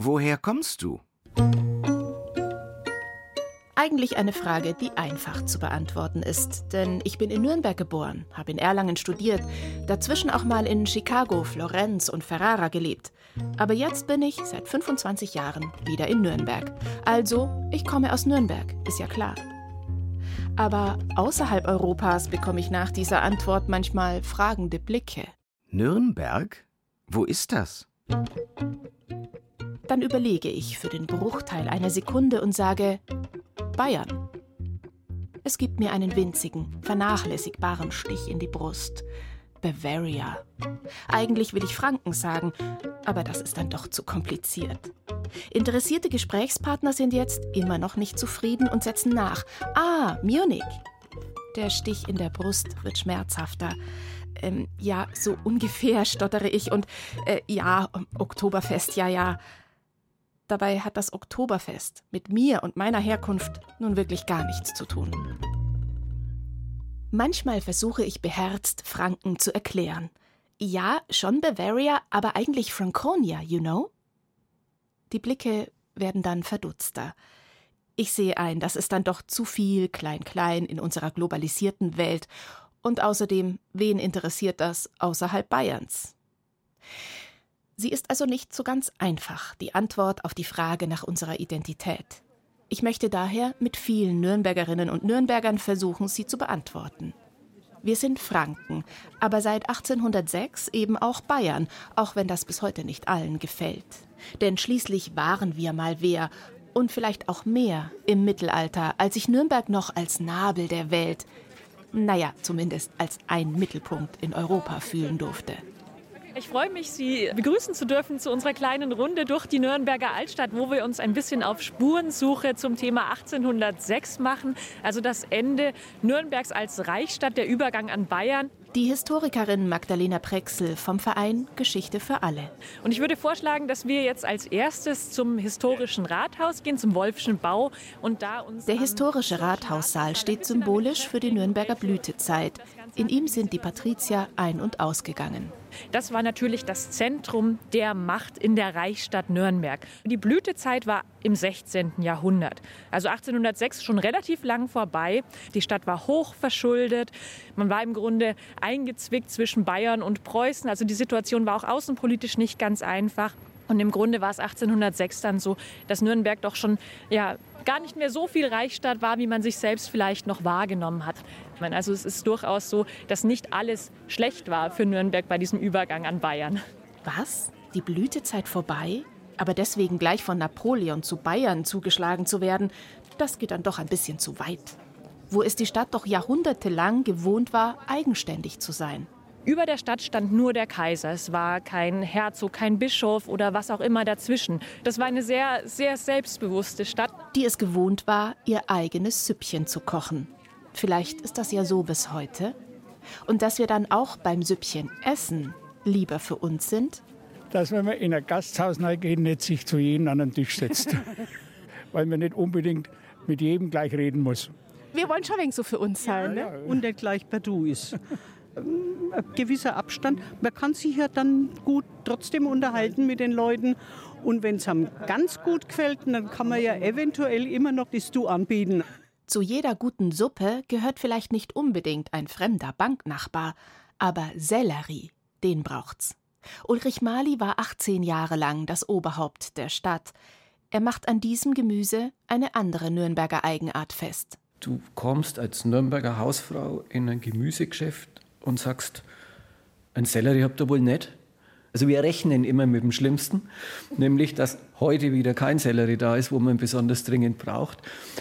Woher kommst du? Eigentlich eine Frage, die einfach zu beantworten ist, denn ich bin in Nürnberg geboren, habe in Erlangen studiert, dazwischen auch mal in Chicago, Florenz und Ferrara gelebt. Aber jetzt bin ich seit 25 Jahren wieder in Nürnberg. Also, ich komme aus Nürnberg, ist ja klar. Aber außerhalb Europas bekomme ich nach dieser Antwort manchmal fragende Blicke. Nürnberg? Wo ist das? Dann überlege ich für den Bruchteil einer Sekunde und sage Bayern. Es gibt mir einen winzigen, vernachlässigbaren Stich in die Brust. Bavaria. Eigentlich will ich Franken sagen, aber das ist dann doch zu kompliziert. Interessierte Gesprächspartner sind jetzt immer noch nicht zufrieden und setzen nach. Ah, Munich. Der Stich in der Brust wird schmerzhafter. Ähm, ja, so ungefähr stottere ich und äh, ja, Oktoberfest, ja, ja. Dabei hat das Oktoberfest mit mir und meiner Herkunft nun wirklich gar nichts zu tun. Manchmal versuche ich beherzt, Franken zu erklären. Ja, schon Bavaria, aber eigentlich Franconia, you know? Die Blicke werden dann verdutzter. Ich sehe ein, das ist dann doch zu viel Klein-Klein in unserer globalisierten Welt. Und außerdem, wen interessiert das außerhalb Bayerns? Sie ist also nicht so ganz einfach, die Antwort auf die Frage nach unserer Identität. Ich möchte daher mit vielen Nürnbergerinnen und Nürnbergern versuchen, sie zu beantworten. Wir sind Franken, aber seit 1806 eben auch Bayern, auch wenn das bis heute nicht allen gefällt. Denn schließlich waren wir mal wer und vielleicht auch mehr im Mittelalter, als sich Nürnberg noch als Nabel der Welt, naja, zumindest als ein Mittelpunkt in Europa fühlen durfte. Ich freue mich, Sie begrüßen zu dürfen zu unserer kleinen Runde durch die Nürnberger Altstadt, wo wir uns ein bisschen auf Spurensuche zum Thema 1806 machen, also das Ende Nürnbergs als Reichsstadt, der Übergang an Bayern. Die Historikerin Magdalena Prexel vom Verein Geschichte für alle. Und ich würde vorschlagen, dass wir jetzt als erstes zum historischen Rathaus gehen, zum Wolfschen Bau und da uns Der historische Rathaussaal steht symbolisch für die Nürnberger Blütezeit. In ihm sind die Patrizier ein- und ausgegangen. Das war natürlich das Zentrum der Macht in der Reichsstadt Nürnberg. Die Blütezeit war im 16. Jahrhundert. Also 1806 schon relativ lang vorbei. Die Stadt war hoch verschuldet. Man war im Grunde eingezwickt zwischen Bayern und Preußen. Also die Situation war auch außenpolitisch nicht ganz einfach. Und im Grunde war es 1806 dann so, dass Nürnberg doch schon ja, gar nicht mehr so viel Reichsstadt war, wie man sich selbst vielleicht noch wahrgenommen hat. Also es ist durchaus so, dass nicht alles schlecht war für Nürnberg bei diesem Übergang an Bayern. Was? Die Blütezeit vorbei? Aber deswegen gleich von Napoleon zu Bayern zugeschlagen zu werden, das geht dann doch ein bisschen zu weit. Wo es die Stadt doch jahrhundertelang gewohnt war, eigenständig zu sein. Über der Stadt stand nur der Kaiser. Es war kein Herzog, kein Bischof oder was auch immer dazwischen. Das war eine sehr, sehr selbstbewusste Stadt. Die es gewohnt war, ihr eigenes Süppchen zu kochen. Vielleicht ist das ja so bis heute. Und dass wir dann auch beim Süppchen essen lieber für uns sind? Dass wenn man in ein Gasthaus reingeht, nicht sich zu jedem an den Tisch setzt. Weil man nicht unbedingt mit jedem gleich reden muss. Wir wollen schon wenig so für uns sein. Ja, ne? Und nicht gleich per Du ist. Ein gewisser Abstand. Man kann sich ja dann gut trotzdem unterhalten mit den Leuten. Und wenn es einem ganz gut gefällt, dann kann man ja eventuell immer noch das Du anbieten. Zu jeder guten Suppe gehört vielleicht nicht unbedingt ein fremder Banknachbar, aber Sellerie, den braucht's. Ulrich Mali war 18 Jahre lang das Oberhaupt der Stadt. Er macht an diesem Gemüse eine andere Nürnberger Eigenart fest. Du kommst als Nürnberger Hausfrau in ein Gemüsegeschäft und sagst, ein Sellerie habt ihr wohl nicht? Also wir rechnen immer mit dem Schlimmsten, nämlich dass heute wieder kein Sellerie da ist, wo man besonders dringend braucht.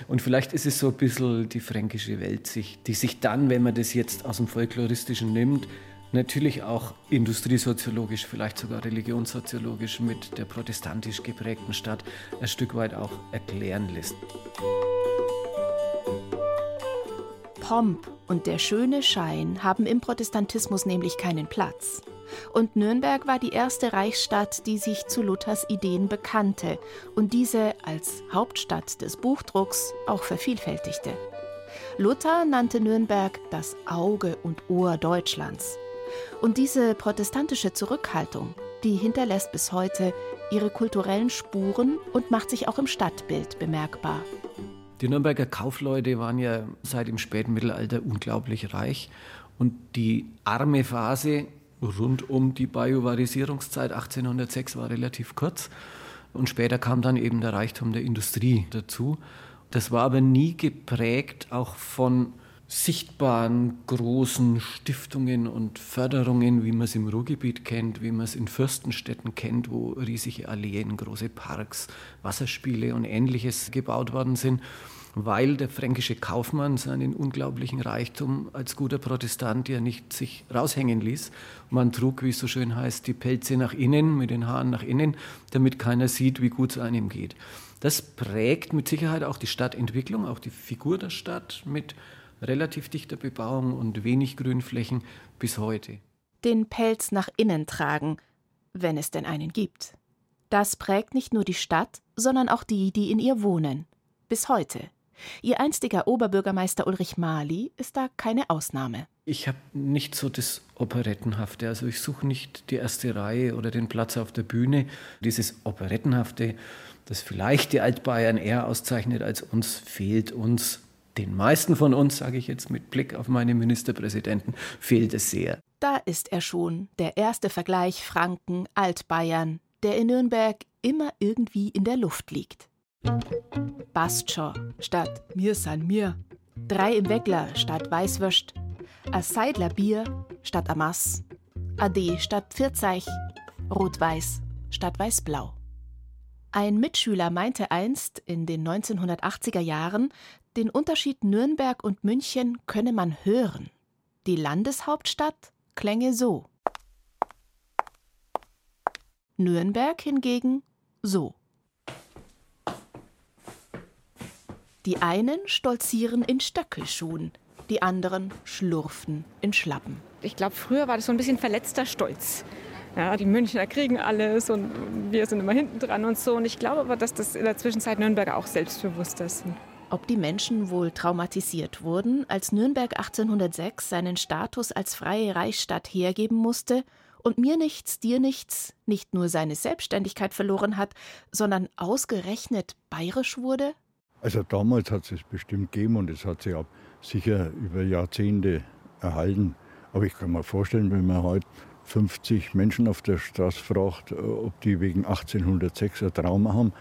Und vielleicht ist es so ein bisschen die fränkische Welt, die sich dann, wenn man das jetzt aus dem Folkloristischen nimmt, natürlich auch industriesoziologisch, vielleicht sogar religionssoziologisch mit der protestantisch geprägten Stadt ein Stück weit auch erklären lässt. Pomp und der schöne Schein haben im Protestantismus nämlich keinen Platz. Und Nürnberg war die erste Reichsstadt, die sich zu Luthers Ideen bekannte und diese als Hauptstadt des Buchdrucks auch vervielfältigte. Luther nannte Nürnberg das Auge und Ohr Deutschlands. Und diese protestantische Zurückhaltung, die hinterlässt bis heute ihre kulturellen Spuren und macht sich auch im Stadtbild bemerkbar. Die Nürnberger Kaufleute waren ja seit dem späten Mittelalter unglaublich reich und die arme Phase rund um die Bajuwarisierungszeit 1806 war relativ kurz und später kam dann eben der Reichtum der Industrie dazu. Das war aber nie geprägt auch von sichtbaren großen Stiftungen und Förderungen, wie man es im Ruhrgebiet kennt, wie man es in Fürstenstädten kennt, wo riesige Alleen, große Parks, Wasserspiele und ähnliches gebaut worden sind, weil der fränkische Kaufmann seinen unglaublichen Reichtum als guter Protestant ja nicht sich raushängen ließ. Man trug, wie es so schön heißt, die Pelze nach innen, mit den Haaren nach innen, damit keiner sieht, wie gut es einem geht. Das prägt mit Sicherheit auch die Stadtentwicklung, auch die Figur der Stadt mit relativ dichter Bebauung und wenig Grünflächen bis heute. Den Pelz nach innen tragen, wenn es denn einen gibt. Das prägt nicht nur die Stadt, sondern auch die, die in ihr wohnen. Bis heute. Ihr einstiger Oberbürgermeister Ulrich Mali ist da keine Ausnahme. Ich habe nicht so das Operettenhafte. Also ich suche nicht die erste Reihe oder den Platz auf der Bühne. Dieses Operettenhafte, das vielleicht die Altbayern eher auszeichnet als uns, fehlt uns den meisten von uns, sage ich jetzt mit Blick auf meine Ministerpräsidenten, fehlt es sehr. Da ist er schon, der erste Vergleich Franken, Altbayern, der in Nürnberg immer irgendwie in der Luft liegt. Bastschor statt Mir san mir. Drei im Weckler statt Weißwürst. A Seidler Bier statt Amas. Ade statt Pfirzeich. Rot-Weiß statt Weiß-Blau. Ein Mitschüler meinte einst in den 1980er Jahren, den Unterschied Nürnberg und München könne man hören. Die Landeshauptstadt klänge so. Nürnberg hingegen so. Die einen stolzieren in Stöckelschuhen, die anderen schlurften in Schlappen. Ich glaube, früher war das so ein bisschen verletzter Stolz. Ja, die Münchner kriegen alles und wir sind immer hinten dran und so. Und ich glaube aber, dass das in der Zwischenzeit Nürnberger auch selbstbewusster sind. Ob die Menschen wohl traumatisiert wurden, als Nürnberg 1806 seinen Status als freie Reichsstadt hergeben musste und mir nichts, dir nichts nicht nur seine Selbstständigkeit verloren hat, sondern ausgerechnet bayerisch wurde? Also damals hat es es bestimmt gegeben und es hat sich auch sicher über Jahrzehnte erhalten. Aber ich kann mir vorstellen, wenn man heute 50 Menschen auf der Straße fragt, ob die wegen 1806 ein Trauma haben,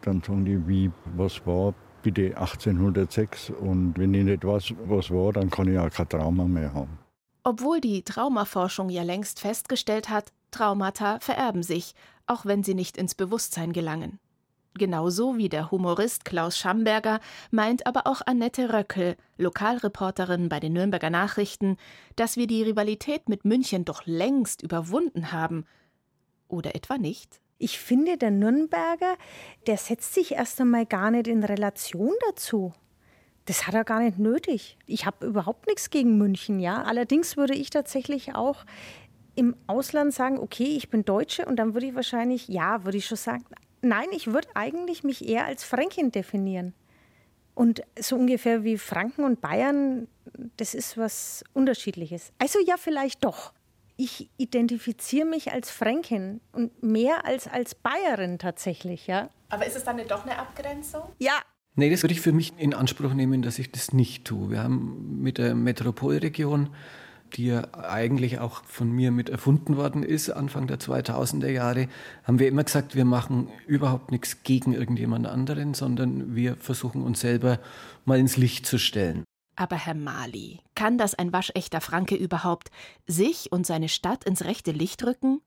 dann sagen die, wie, was war bitte 1806 und wenn ich nicht weiß, was war, dann kann ich auch kein Trauma mehr haben. Obwohl die Traumaforschung ja längst festgestellt hat, Traumata vererben sich, auch wenn sie nicht ins Bewusstsein gelangen. Genauso wie der Humorist Klaus Schamberger meint aber auch Annette Röckel, Lokalreporterin bei den Nürnberger Nachrichten, dass wir die Rivalität mit München doch längst überwunden haben. Oder etwa nicht? Ich finde, der Nürnberger, der setzt sich erst einmal gar nicht in Relation dazu. Das hat er gar nicht nötig. Ich habe überhaupt nichts gegen München, ja. Allerdings würde ich tatsächlich auch im Ausland sagen, okay, ich bin Deutsche und dann würde ich wahrscheinlich, ja, würde ich schon sagen, nein, ich würde eigentlich mich eher als Fränkin definieren. Und so ungefähr wie Franken und Bayern, das ist was Unterschiedliches. Also ja, vielleicht doch ich identifiziere mich als Fränkin und mehr als als Bayerin tatsächlich, ja. Aber ist es dann nicht doch eine Abgrenzung? Ja. Nee, das würde ich für mich in Anspruch nehmen, dass ich das nicht tue. Wir haben mit der Metropolregion, die ja eigentlich auch von mir mit erfunden worden ist, Anfang der 2000er Jahre, haben wir immer gesagt, wir machen überhaupt nichts gegen irgendjemand anderen, sondern wir versuchen uns selber mal ins Licht zu stellen. Aber Herr Mali, kann das ein waschechter Franke überhaupt sich und seine Stadt ins rechte Licht rücken?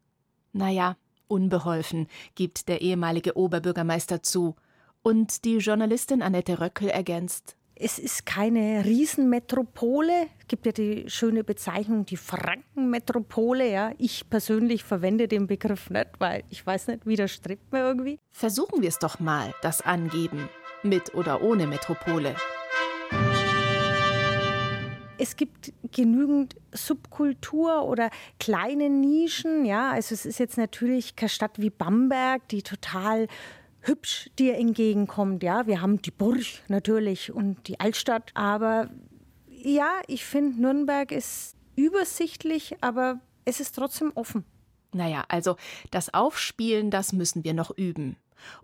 Naja, unbeholfen, gibt der ehemalige Oberbürgermeister zu. Und die Journalistin Annette Röckel ergänzt. Es ist keine Riesenmetropole. Es gibt ja die schöne Bezeichnung, die Frankenmetropole. Ja. Ich persönlich verwende den Begriff nicht, weil ich weiß nicht, widerstrebt mir irgendwie. Versuchen wir es doch mal, das Angeben. Mit oder ohne Metropole es gibt genügend Subkultur oder kleine Nischen. Ja, also es ist jetzt natürlich keine Stadt wie Bamberg, die total hübsch dir entgegenkommt. Ja, wir haben die Burg natürlich und die Altstadt. Aber ja, ich finde, Nürnberg ist übersichtlich, aber es ist trotzdem offen. Naja, also das Aufspielen, das müssen wir noch üben.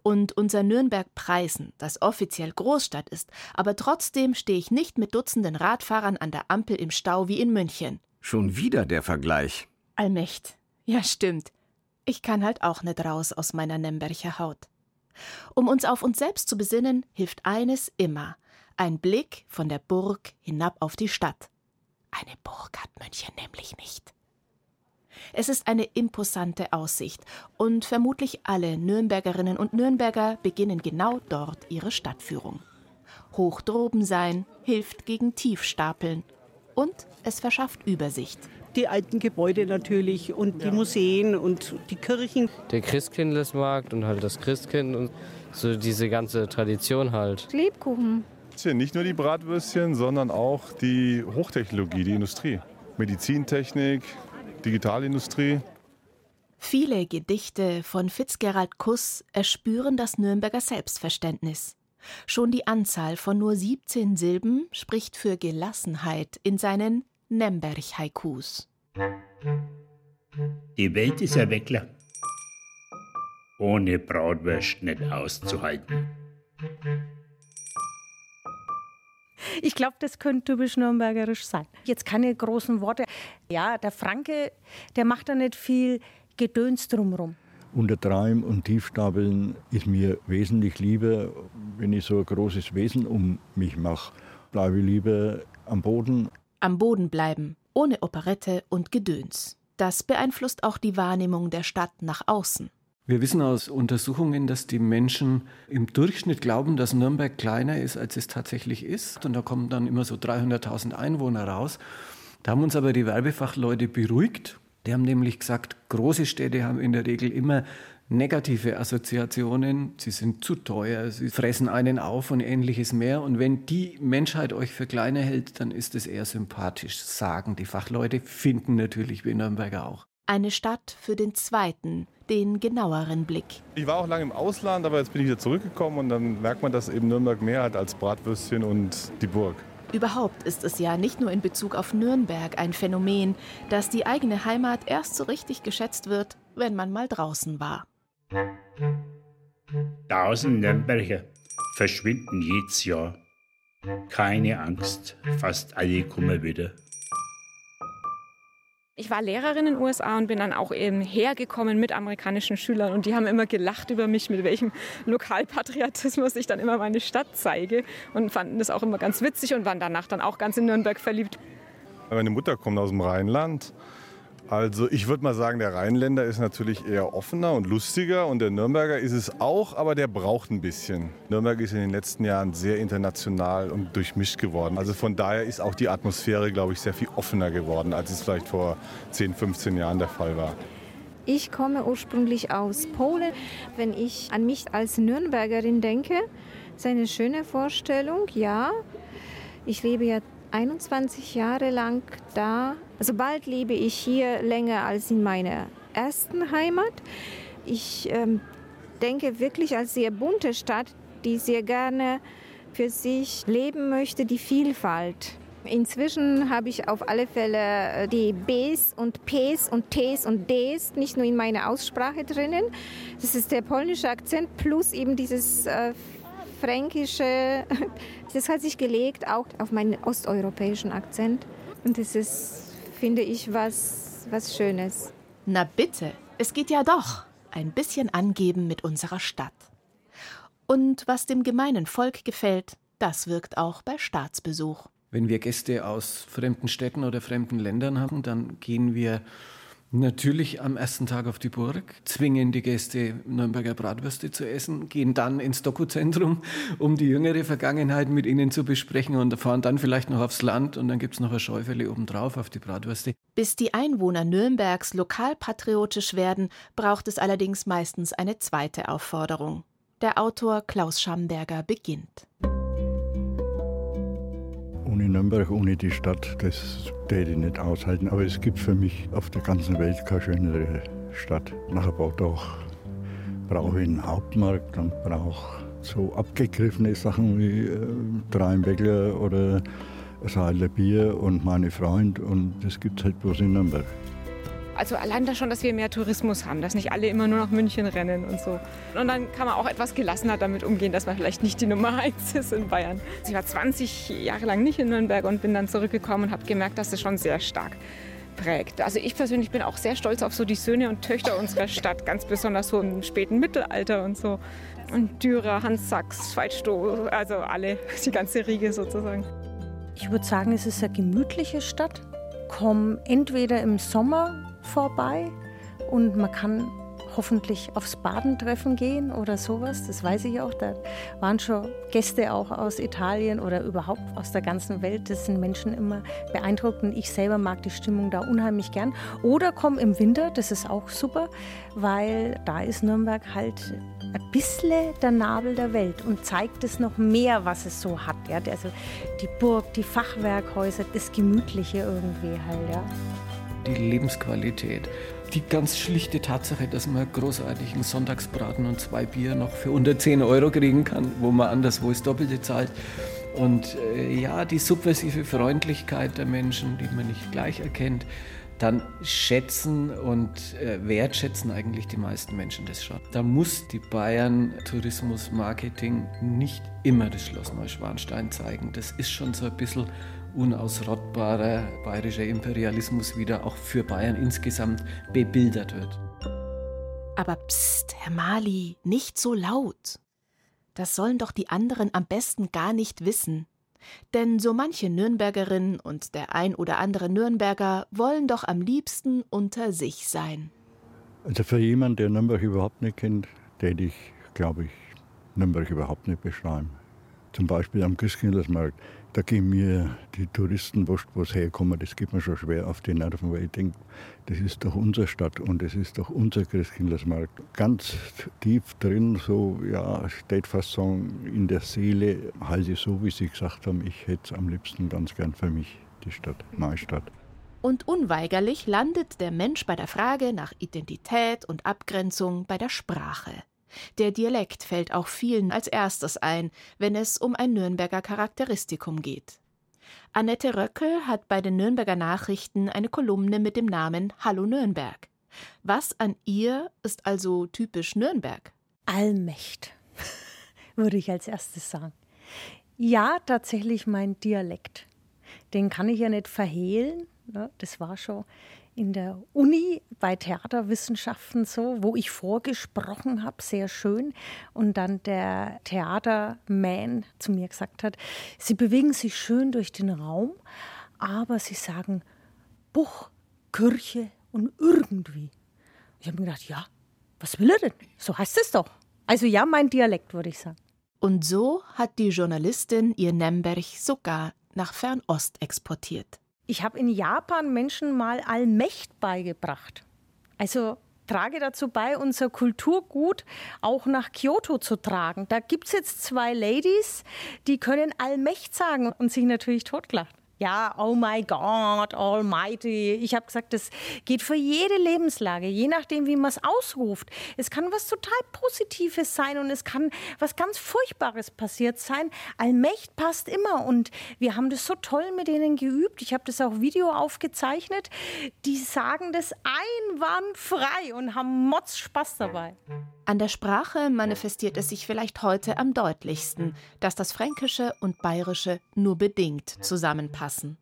Und unser Nürnberg-Preisen, das offiziell Großstadt ist, aber trotzdem stehe ich nicht mit Dutzenden Radfahrern an der Ampel im Stau wie in München. Schon wieder der Vergleich. Allmächt. Ja, stimmt. Ich kann halt auch nicht raus aus meiner Nembercher Haut. Um uns auf uns selbst zu besinnen, hilft eines immer: ein Blick von der Burg hinab auf die Stadt. Eine Burg hat München nämlich nicht. Es ist eine imposante Aussicht und vermutlich alle Nürnbergerinnen und Nürnberger beginnen genau dort ihre Stadtführung. Hoch droben sein hilft gegen Tiefstapeln und es verschafft Übersicht. Die alten Gebäude natürlich und die Museen und die Kirchen. Der Christkindlesmarkt und halt das Christkind und so diese ganze Tradition halt. Lebkuchen. Nicht nur die Bratwürstchen, sondern auch die Hochtechnologie, die Industrie. Medizintechnik, Digitalindustrie. Viele Gedichte von Fitzgerald Kuss erspüren das Nürnberger Selbstverständnis. Schon die Anzahl von nur 17 Silben spricht für Gelassenheit in seinen Nemberg-Haikus. Die Welt ist ein Weckler. Ohne Bratwurst nicht auszuhalten. Ich glaube, das könnte typisch nürnbergerisch sein. Jetzt keine großen Worte. Ja, der Franke, der macht da nicht viel Gedöns drumherum. Untertreiben und Tiefstapeln ist mir wesentlich lieber, wenn ich so ein großes Wesen um mich mache. Bleibe lieber am Boden. Am Boden bleiben, ohne Operette und Gedöns. Das beeinflusst auch die Wahrnehmung der Stadt nach außen. Wir wissen aus Untersuchungen, dass die Menschen im Durchschnitt glauben, dass Nürnberg kleiner ist, als es tatsächlich ist. Und da kommen dann immer so 300.000 Einwohner raus. Da haben uns aber die Werbefachleute beruhigt. Die haben nämlich gesagt, große Städte haben in der Regel immer negative Assoziationen. Sie sind zu teuer, sie fressen einen auf und ähnliches mehr. Und wenn die Menschheit euch für kleiner hält, dann ist es eher sympathisch, sagen die Fachleute, finden natürlich wir Nürnberger auch. Eine Stadt für den zweiten, den genaueren Blick. Ich war auch lange im Ausland, aber jetzt bin ich wieder zurückgekommen und dann merkt man, dass eben Nürnberg mehr hat als Bratwürstchen und die Burg. Überhaupt ist es ja nicht nur in Bezug auf Nürnberg ein Phänomen, dass die eigene Heimat erst so richtig geschätzt wird, wenn man mal draußen war. Tausend Nürnberger verschwinden jedes Jahr. Keine Angst, fast alle kommen wieder. Ich war Lehrerin in den USA und bin dann auch eben hergekommen mit amerikanischen Schülern und die haben immer gelacht über mich, mit welchem Lokalpatriotismus ich dann immer meine Stadt zeige und fanden das auch immer ganz witzig und waren danach dann auch ganz in Nürnberg verliebt. Meine Mutter kommt aus dem Rheinland also ich würde mal sagen, der Rheinländer ist natürlich eher offener und lustiger und der Nürnberger ist es auch, aber der braucht ein bisschen. Nürnberg ist in den letzten Jahren sehr international und durchmischt geworden. Also von daher ist auch die Atmosphäre, glaube ich, sehr viel offener geworden, als es vielleicht vor 10, 15 Jahren der Fall war. Ich komme ursprünglich aus Polen. Wenn ich an mich als Nürnbergerin denke, ist eine schöne Vorstellung, ja. Ich lebe ja 21 Jahre lang da. Also bald lebe ich hier länger als in meiner ersten Heimat. Ich ähm, denke wirklich als sehr bunte Stadt, die sehr gerne für sich leben möchte, die Vielfalt. Inzwischen habe ich auf alle Fälle äh, die Bs und Ps und Ts und Ds nicht nur in meiner Aussprache drinnen. Das ist der polnische Akzent plus eben dieses äh, fränkische, das hat sich gelegt auch auf meinen osteuropäischen Akzent. Und das ist, finde ich, was, was Schönes. Na bitte, es geht ja doch. Ein bisschen angeben mit unserer Stadt. Und was dem gemeinen Volk gefällt, das wirkt auch bei Staatsbesuch. Wenn wir Gäste aus fremden Städten oder fremden Ländern haben, dann gehen wir Natürlich am ersten Tag auf die Burg, zwingen die Gäste Nürnberger Bratwürste zu essen, gehen dann ins Dokuzentrum, um die jüngere Vergangenheit mit ihnen zu besprechen und fahren dann vielleicht noch aufs Land und dann gibt es noch ein Schäufele obendrauf auf die Bratwürste. Bis die Einwohner Nürnbergs lokalpatriotisch werden, braucht es allerdings meistens eine zweite Aufforderung. Der Autor Klaus Schamberger beginnt ohne Nürnberg, ohne die Stadt, das täte ich nicht aushalten. Aber es gibt für mich auf der ganzen Welt keine schönere Stadt. Nachher braucht auch brauche ich einen Hauptmarkt und brauche so abgegriffene Sachen wie äh, Dreinbäckler oder Seiler Bier und meine Freund und das gibt es halt bloß in Nürnberg. Also allein da schon, dass wir mehr Tourismus haben, dass nicht alle immer nur nach München rennen und so. Und dann kann man auch etwas gelassener damit umgehen, dass man vielleicht nicht die Nummer eins ist in Bayern. Ich war 20 Jahre lang nicht in Nürnberg und bin dann zurückgekommen und habe gemerkt, dass das schon sehr stark prägt. Also ich persönlich bin auch sehr stolz auf so die Söhne und Töchter unserer Stadt, ganz besonders so im späten Mittelalter und so. Und Dürer, Hans Sachs, Veitstow, also alle, die ganze Riege sozusagen. Ich würde sagen, es ist eine gemütliche Stadt. Komm entweder im Sommer vorbei und man kann hoffentlich aufs Badentreffen gehen oder sowas. Das weiß ich auch. Da waren schon Gäste auch aus Italien oder überhaupt aus der ganzen Welt. Das sind Menschen immer beeindruckt und ich selber mag die Stimmung da unheimlich gern. Oder komm im Winter, das ist auch super, weil da ist Nürnberg halt ein bisschen der Nabel der Welt und zeigt es noch mehr, was es so hat. Ja? Also die Burg, die Fachwerkhäuser, das Gemütliche irgendwie halt. Ja. Die Lebensqualität. Die ganz schlichte Tatsache, dass man großartigen Sonntagsbraten und zwei Bier noch für unter 10 Euro kriegen kann, wo man anderswo das Doppelte zahlt. Und äh, ja, die subversive Freundlichkeit der Menschen, die man nicht gleich erkennt, dann schätzen und äh, wertschätzen eigentlich die meisten Menschen das schon. Da muss die Bayern Tourismus Marketing nicht immer das Schloss Neuschwanstein zeigen. Das ist schon so ein bisschen unausrottbarer bayerischer Imperialismus wieder auch für Bayern insgesamt bebildert wird. Aber pst, Herr Mali, nicht so laut. Das sollen doch die anderen am besten gar nicht wissen. Denn so manche Nürnbergerin und der ein oder andere Nürnberger wollen doch am liebsten unter sich sein. Also für jemanden, der Nürnberg überhaupt nicht kennt, täte ich, glaube ich, Nürnberg überhaupt nicht beschreiben. Zum Beispiel am Christkindlesmarkt. Da gehen mir die Touristen, wo sie herkommen, das geht mir schon schwer auf die Nerven, weil ich denke, das ist doch unsere Stadt und das ist doch unser Christkindlesmarkt. Ganz tief drin, so, ja, steht fast sagen, in der Seele, halte ich so, wie Sie gesagt haben, ich hätte es am liebsten ganz gern für mich, die Stadt, meine Stadt. Und unweigerlich landet der Mensch bei der Frage nach Identität und Abgrenzung bei der Sprache. Der Dialekt fällt auch vielen als erstes ein, wenn es um ein Nürnberger Charakteristikum geht. Annette Röckel hat bei den Nürnberger Nachrichten eine Kolumne mit dem Namen Hallo Nürnberg. Was an ihr ist also typisch Nürnberg? Allmächt, würde ich als erstes sagen. Ja, tatsächlich mein Dialekt. Den kann ich ja nicht verhehlen. Ne? Das war schon in der Uni bei Theaterwissenschaften so, wo ich vorgesprochen habe, sehr schön. Und dann der Theaterman zu mir gesagt hat, Sie bewegen sich schön durch den Raum, aber Sie sagen Buch, Kirche und irgendwie. Ich habe mir gedacht, ja, was will er denn? So heißt es doch. Also ja, mein Dialekt, würde ich sagen. Und so hat die Journalistin ihr Nemberg sogar nach Fernost exportiert. Ich habe in Japan Menschen mal Allmächt beigebracht. Also trage dazu bei, unser Kulturgut auch nach Kyoto zu tragen. Da gibt es jetzt zwei Ladies, die können Allmächt sagen und sich natürlich totgelacht ja, oh my God, Almighty. Ich habe gesagt, das geht für jede Lebenslage, je nachdem, wie man es ausruft. Es kann was total Positives sein und es kann was ganz Furchtbares passiert sein. Allmächt passt immer und wir haben das so toll mit denen geübt. Ich habe das auch Video aufgezeichnet. Die sagen das einwandfrei und haben Motz Spaß dabei. An der Sprache manifestiert es sich vielleicht heute am deutlichsten, dass das Fränkische und Bayerische nur bedingt zusammenpassen.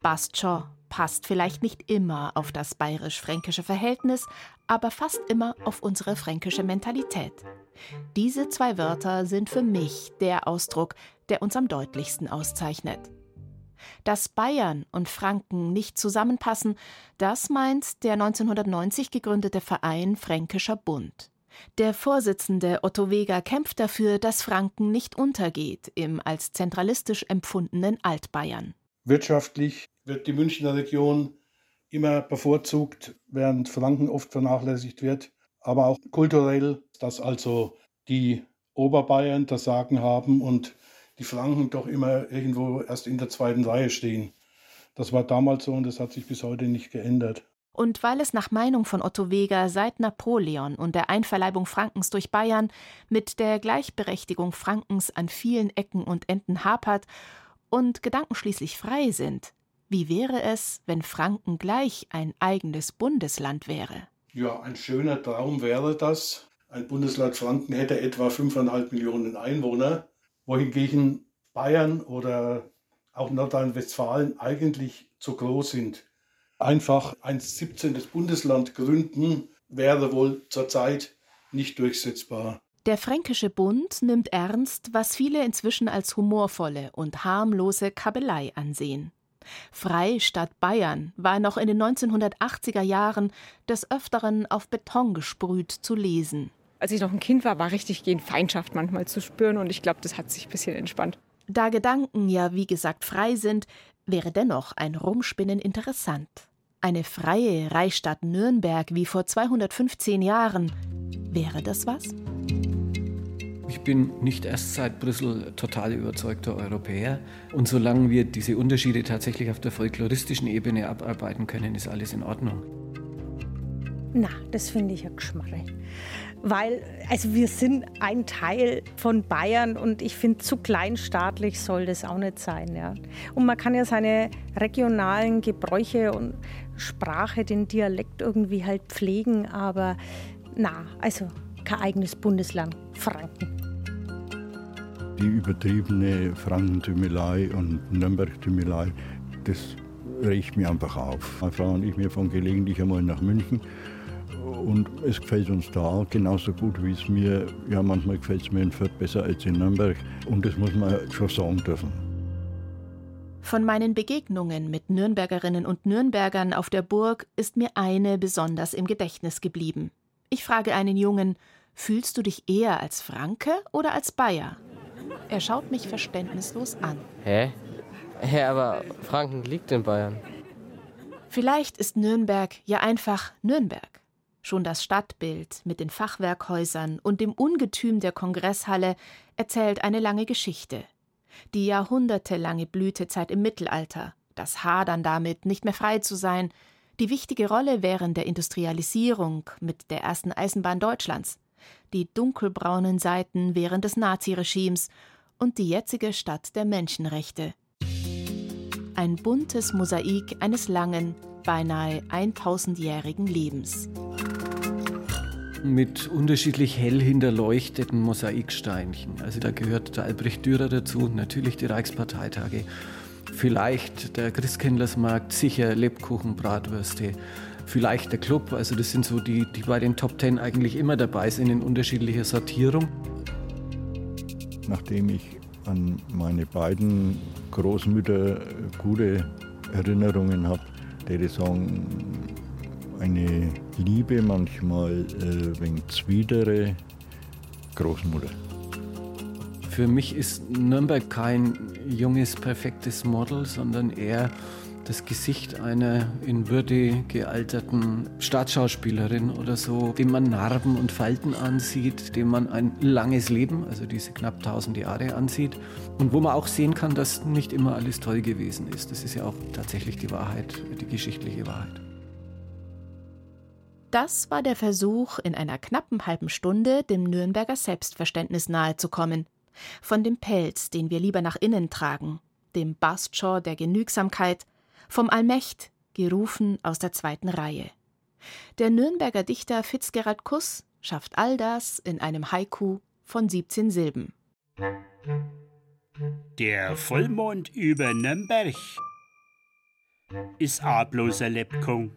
Bastschor passt vielleicht nicht immer auf das bayerisch-fränkische Verhältnis, aber fast immer auf unsere fränkische Mentalität. Diese zwei Wörter sind für mich der Ausdruck, der uns am deutlichsten auszeichnet. Dass Bayern und Franken nicht zusammenpassen, das meint der 1990 gegründete Verein Fränkischer Bund. Der Vorsitzende Otto Weger kämpft dafür, dass Franken nicht untergeht im als zentralistisch empfundenen Altbayern. Wirtschaftlich wird die Münchner Region immer bevorzugt, während Franken oft vernachlässigt wird. Aber auch kulturell, dass also die Oberbayern das Sagen haben und die Franken doch immer irgendwo erst in der zweiten Reihe stehen. Das war damals so und das hat sich bis heute nicht geändert. Und weil es nach Meinung von Otto Weger seit Napoleon und der Einverleibung Frankens durch Bayern mit der Gleichberechtigung Frankens an vielen Ecken und Enden hapert und Gedanken schließlich frei sind, Wie wäre es, wenn Franken gleich ein eigenes Bundesland wäre? Ja, ein schöner Traum wäre das. Ein Bundesland Franken hätte etwa 5,5 Millionen Einwohner, wohingegen Bayern oder auch Nordrhein-Westfalen eigentlich zu groß sind. Einfach ein 17. Bundesland gründen wäre wohl zurzeit nicht durchsetzbar. Der Fränkische Bund nimmt ernst, was viele inzwischen als humorvolle und harmlose Kabelei ansehen. Freistadt Bayern war noch in den 1980er Jahren des Öfteren auf Beton gesprüht zu lesen. Als ich noch ein Kind war, war richtig gegen Feindschaft manchmal zu spüren und ich glaube, das hat sich ein bisschen entspannt. Da Gedanken ja wie gesagt frei sind, wäre dennoch ein Rumspinnen interessant. Eine freie Reichsstadt Nürnberg wie vor 215 Jahren, wäre das was? Ich bin nicht erst seit Brüssel total überzeugter Europäer. Und solange wir diese Unterschiede tatsächlich auf der folkloristischen Ebene abarbeiten können, ist alles in Ordnung. Na, das finde ich ja Geschmarre. Weil, also wir sind ein Teil von Bayern und ich finde, zu kleinstaatlich soll das auch nicht sein. Ja. Und man kann ja seine regionalen Gebräuche und Sprache, den Dialekt irgendwie halt pflegen, aber na, also kein eigenes Bundesland, Franken die übertriebene Frankentümelei und Nürnberg-Tümelei, das regt mir einfach auf. Meine Frau und ich, wir fahren gelegentlich einmal nach München und es gefällt uns da genauso gut, wie es mir, ja manchmal gefällt es mir in Fürth besser als in Nürnberg und das muss man schon sagen dürfen. Von meinen Begegnungen mit Nürnbergerinnen und Nürnbergern auf der Burg ist mir eine besonders im Gedächtnis geblieben. Ich frage einen Jungen, fühlst du dich eher als Franke oder als Bayer? Er schaut mich verständnislos an. Hä? Hä, aber Franken liegt in Bayern. Vielleicht ist Nürnberg ja einfach Nürnberg. Schon das Stadtbild mit den Fachwerkhäusern und dem Ungetüm der Kongresshalle erzählt eine lange Geschichte. Die jahrhundertelange Blütezeit im Mittelalter, das Hadern damit, nicht mehr frei zu sein, die wichtige Rolle während der Industrialisierung mit der ersten Eisenbahn Deutschlands, die dunkelbraunen Seiten während des Naziregimes und die jetzige Stadt der Menschenrechte. Ein buntes Mosaik eines langen, beinahe 1000-jährigen Lebens. Mit unterschiedlich hell hinterleuchteten Mosaiksteinchen. Also da gehört der Albrecht Dürer dazu, natürlich die Reichsparteitage, vielleicht der Christkindlersmarkt, sicher Lebkuchen, Bratwürste, vielleicht der Club. Also das sind so die, die bei den Top Ten eigentlich immer dabei sind in unterschiedlicher Sortierung. Nachdem ich an meine beiden Großmütter gute Erinnerungen habe, ich sagen, eine Liebe, manchmal äh, wegen zwiedere Großmutter. Für mich ist Nürnberg kein junges, perfektes Model, sondern eher das Gesicht einer in Würde gealterten Staatsschauspielerin oder so, dem man Narben und Falten ansieht, dem man ein langes Leben, also diese knapp 1000 Jahre ansieht und wo man auch sehen kann, dass nicht immer alles toll gewesen ist. Das ist ja auch tatsächlich die Wahrheit, die geschichtliche Wahrheit. Das war der Versuch, in einer knappen halben Stunde dem Nürnberger Selbstverständnis nahezukommen. Von dem Pelz, den wir lieber nach innen tragen, dem Bastschor der Genügsamkeit, vom Allmächt, gerufen aus der zweiten Reihe. Der Nürnberger Dichter Fitzgerald Kuss schafft all das in einem Haiku von 17 Silben. Der Vollmond über Nürnberg ist a bloßer Lebkung.